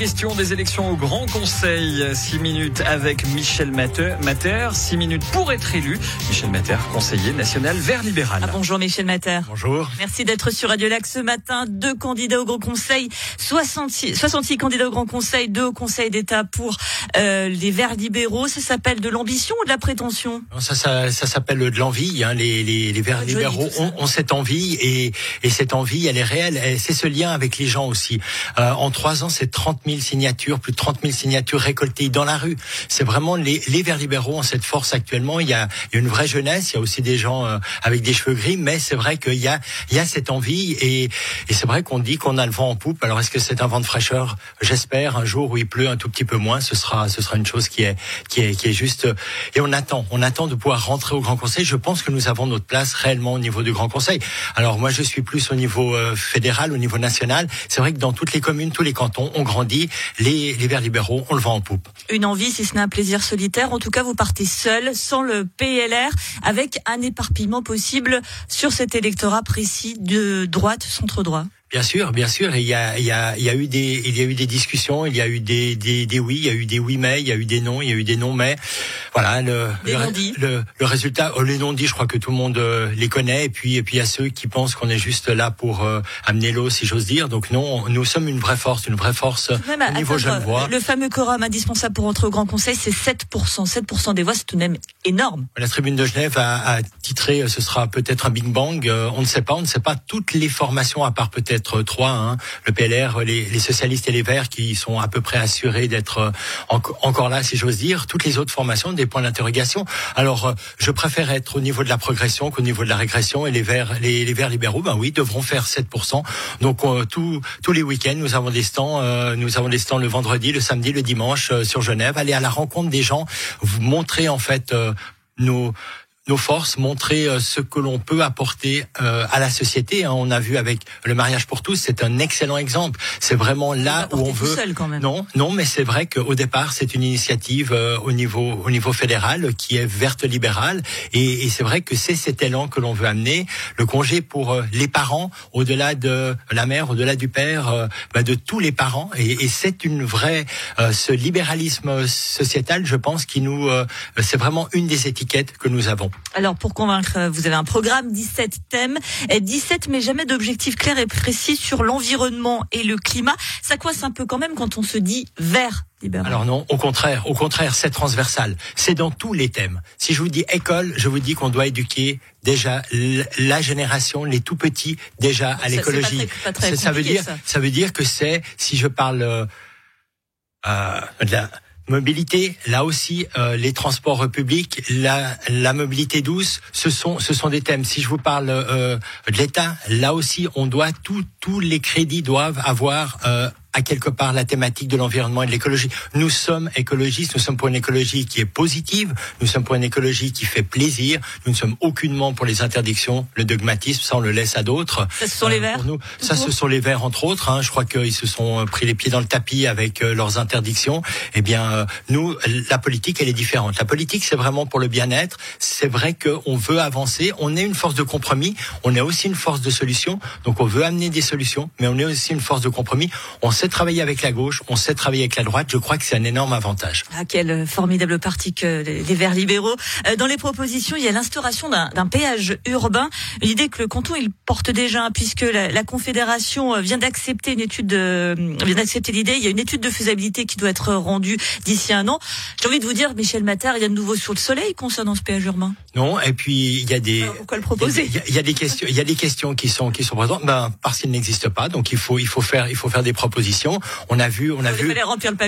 question des élections au Grand Conseil. Six minutes avec Michel Mater, 6 minutes pour être élu. Michel Mater, conseiller national vert libéral. Ah, bonjour Michel Mater. Bonjour. Merci d'être sur Radio Lac ce matin. Deux candidats au Grand Conseil, 66, 66 candidats au Grand Conseil, deux au Conseil d'État pour euh, les verts libéraux. Ça s'appelle de l'ambition ou de la prétention? Ça, ça, ça s'appelle de l'envie. Hein. Les, les, les verts libéraux ont, ont, cette envie et, et cette envie, elle est réelle. C'est ce lien avec les gens aussi. Euh, en trois ans, c'est 30 000 signatures, plus de 30 000 signatures récoltées dans la rue. C'est vraiment les, les Verts libéraux ont cette force actuellement. Il y a, il y a une vraie jeunesse, il y a aussi des gens euh, avec des cheveux gris, mais c'est vrai qu'il y a, il y a cette envie et, et c'est vrai qu'on dit qu'on a le vent en poupe. Alors est-ce que c'est un vent de fraîcheur? J'espère un jour où il pleut un tout petit peu moins, ce sera, ce sera une chose qui est, qui est, qui est juste. Et on attend, on attend de pouvoir rentrer au Grand Conseil. Je pense que nous avons notre place réellement au niveau du Grand Conseil. Alors moi, je suis plus au niveau euh, fédéral, au niveau national. C'est vrai que dans toutes les communes, tous les cantons, on grandit. Les, Verts libéraux, on le vend en poupe. Une envie, si ce n'est un plaisir solitaire. En tout cas, vous partez seul, sans le PLR, avec un éparpillement possible sur cet électorat précis de droite, centre-droit. Bien sûr, bien sûr. il y a, il y a, il y a eu des, il y a eu des discussions, il y a eu des, des, des oui, il y a eu des oui mais, il y a eu des non, il y a eu des non mais. Voilà le, le, le, le, résultat. Oh, les non dits, je crois que tout le monde euh, les connaît. Et puis, et puis il y a ceux qui pensent qu'on est juste là pour euh, amener l'eau, si j'ose dire. Donc non, nous sommes une vraie force, une vraie force au niveau Genevois. Le fameux quorum indispensable pour entrer au Grand Conseil, c'est 7 7 des voix, c'est tout de même énorme. La tribune de Genève a, a titré, ce sera peut-être un Big Bang. Euh, on ne sait pas, on ne sait pas toutes les formations à part peut-être trois, hein, le PLR, les, les, socialistes et les Verts qui sont à peu près assurés d'être euh, encore là, si j'ose dire. Toutes les autres formations, des points d'interrogation. Alors, euh, je préfère être au niveau de la progression qu'au niveau de la régression. Et les Verts, les, les Verts libéraux, ben oui, devront faire 7%. Donc, euh, tous tous les week-ends, nous avons des stands. nous avons des stands le vendredi, le samedi, le dimanche sur Genève. Aller à la rencontre des gens, vous montrer en fait nos nos forces, montrer euh, ce que l'on peut apporter euh, à la société. Hein. On a vu avec le mariage pour tous, c'est un excellent exemple. C'est vraiment là où on veut. Seul quand même. Non, non, mais c'est vrai qu'au départ, c'est une initiative euh, au niveau au niveau fédéral qui est verte libérale, et, et c'est vrai que c'est cet élan que l'on veut amener. Le congé pour les parents, au-delà de la mère, au-delà du père, bah, de tous les parents, et, et c'est une vraie ce libéralisme sociétal, je pense, qui nous, c'est vraiment une des étiquettes que nous avons. Alors pour convaincre, vous avez un programme 17 thèmes, 17 mais jamais d'objectifs clairs et précis sur l'environnement et le climat. Ça coince un peu quand même quand on se dit vert. Libéral. Alors non, au contraire, au contraire, c'est transversal. C'est dans tous les thèmes. Si je vous dis école, je vous dis qu'on doit éduquer déjà la génération, les tout petits déjà à l'écologie. Ça, ça, veut dire, ça. ça veut dire que c'est, si je parle euh, de la Mobilité, là aussi, euh, les transports publics, la, la mobilité douce, ce sont, ce sont des thèmes. Si je vous parle euh, de l'État, là aussi, on doit tous les crédits doivent avoir euh, à quelque part la thématique de l'environnement et de l'écologie. Nous sommes écologistes, nous sommes pour une écologie qui est positive, nous sommes pour une écologie qui fait plaisir, nous ne sommes aucunement pour les interdictions, le dogmatisme, ça on le laisse à d'autres. Ça ce sont les verts nous, Ça ce sont les verts entre autres, hein. je crois qu'ils se sont pris les pieds dans le tapis avec euh, leurs interdictions. Eh bien, euh, nous, la politique, elle est différente. La politique, c'est vraiment pour le bien-être. C'est vrai qu'on veut avancer, on est une force de compromis, on est aussi une force de solution, donc on veut amener des solutions, mais on est aussi une force de compromis. On sait travailler avec la gauche, on sait travailler avec la droite. Je crois que c'est un énorme avantage. Ah, quel formidable parti que les Verts libéraux. Euh, dans les propositions, il y a l'instauration d'un péage urbain. L'idée que le canton il porte déjà, puisque la, la Confédération vient d'accepter une étude, de, vient d'accepter l'idée. Il y a une étude de faisabilité qui doit être rendue d'ici un an. J'ai envie de vous dire, Michel Matar, il y a de nouveau sur le soleil concernant ce péage urbain. Non, et puis il y a des. Alors, pourquoi le proposer il y, a, il y, a, des questions, il y a des questions qui sont qui sont présentes, ben parce qu'il n'existe pas. Donc il faut il faut faire il faut faire des propositions. On a vu, on a vu,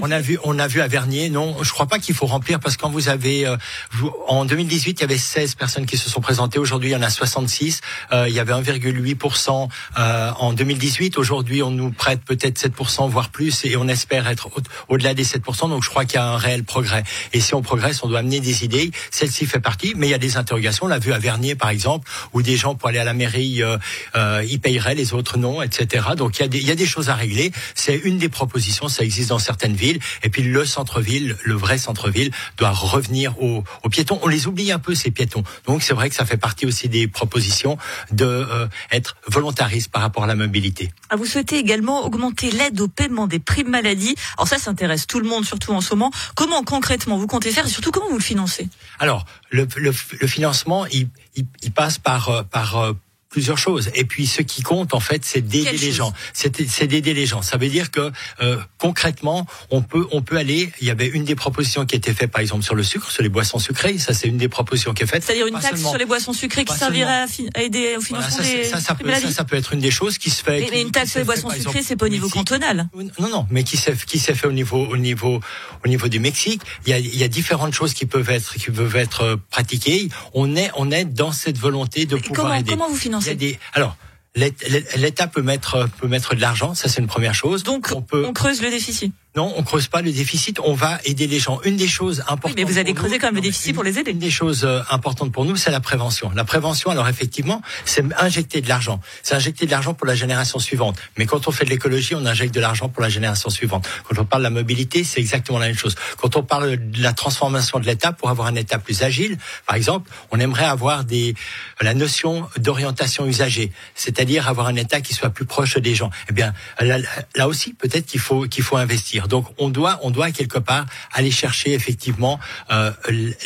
on a vu, on a vu à Vernier. Non, je crois pas qu'il faut remplir parce que quand vous avez, euh, vous, en 2018, il y avait 16 personnes qui se sont présentées. Aujourd'hui, il y en a 66. Euh, il y avait 1,8% euh, en 2018. Aujourd'hui, on nous prête peut-être 7%, voire plus, et on espère être au-delà au des 7%. Donc, je crois qu'il y a un réel progrès. Et si on progresse, on doit amener des idées. Celle-ci fait partie, mais il y a des interrogations. On l'a vu à Vernier, par exemple, où des gens pour aller à la mairie, euh, euh, ils payeraient, les autres non, etc. Donc il y, a des, il y a des choses à régler. C'est une des propositions, ça existe dans certaines villes. Et puis le centre-ville, le vrai centre-ville, doit revenir aux, aux, piétons. On les oublie un peu ces piétons. Donc c'est vrai que ça fait partie aussi des propositions de euh, être volontariste par rapport à la mobilité. Ah, vous souhaitez également augmenter l'aide au paiement des primes maladie. Alors ça, ça intéresse tout le monde, surtout en ce moment. Comment concrètement vous comptez faire et surtout comment vous le financez? Alors le, le, le financement, il, il, il, passe par euh, par euh, plusieurs choses. Et puis ce qui compte en fait, c'est d'aider les gens. C'est d'aider les gens. Ça veut dire que euh, concrètement, on peut on peut aller. Il y avait une des propositions qui était faite par exemple sur le sucre, sur les boissons sucrées. Ça c'est une des propositions qui est faite. C'est-à-dire une taxe sur les boissons sucrées qui servirait à, aider au financement voilà, ça, des ça, ça, peut, ça, ça, peut être une des choses qui se fait. Mais, qui, mais une taxe sur les boissons sucrées, c'est pas au niveau cantonal. Non non, mais qui s'est qui s'est fait au niveau au niveau au niveau du Mexique. Il y a il y a différentes choses qui peuvent être qui peuvent être euh, pratiquées. On est on est dans cette volonté de Et pouvoir comment, aider. Comment vous financez des, Alors L'État peut mettre peut mettre de l'argent, ça c'est une première chose. Donc on, peut, on creuse le déficit. Non, on creuse pas le déficit, on va aider les gens. Une des choses importantes. Oui, mais vous allez creuser quand même le déficit une, pour les aider. Une des choses euh, importantes pour nous, c'est la prévention. La prévention, alors effectivement, c'est injecter de l'argent. C'est injecter de l'argent pour la génération suivante. Mais quand on fait de l'écologie, on injecte de l'argent pour la génération suivante. Quand on parle de la mobilité, c'est exactement la même chose. Quand on parle de la transformation de l'État pour avoir un État plus agile, par exemple, on aimerait avoir des la notion d'orientation usagée, c'est-à-dire avoir un État qui soit plus proche des gens. Eh bien, là, là aussi, peut-être qu'il faut qu'il faut investir. Donc on doit, on doit quelque part aller chercher effectivement euh,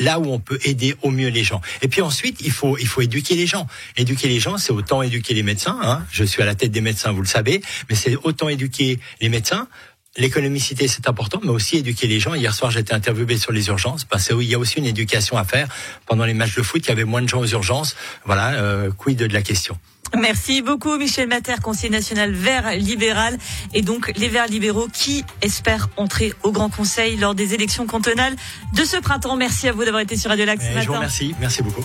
là où on peut aider au mieux les gens. Et puis ensuite, il faut, il faut éduquer les gens. Éduquer les gens, c'est autant éduquer les médecins. Hein. Je suis à la tête des médecins, vous le savez, mais c'est autant éduquer les médecins. L'économicité, c'est important, mais aussi éduquer les gens. Hier soir, j'étais interviewé sur les urgences, parce qu'il y a aussi une éducation à faire. Pendant les matchs de foot, il y avait moins de gens aux urgences. Voilà, euh, quid de la question. Merci beaucoup Michel Mater, conseiller national vert libéral et donc les verts libéraux qui espèrent entrer au Grand Conseil lors des élections cantonales de ce printemps. Merci à vous d'avoir été sur Radio Lac ce matin. Je vous remercie, merci beaucoup.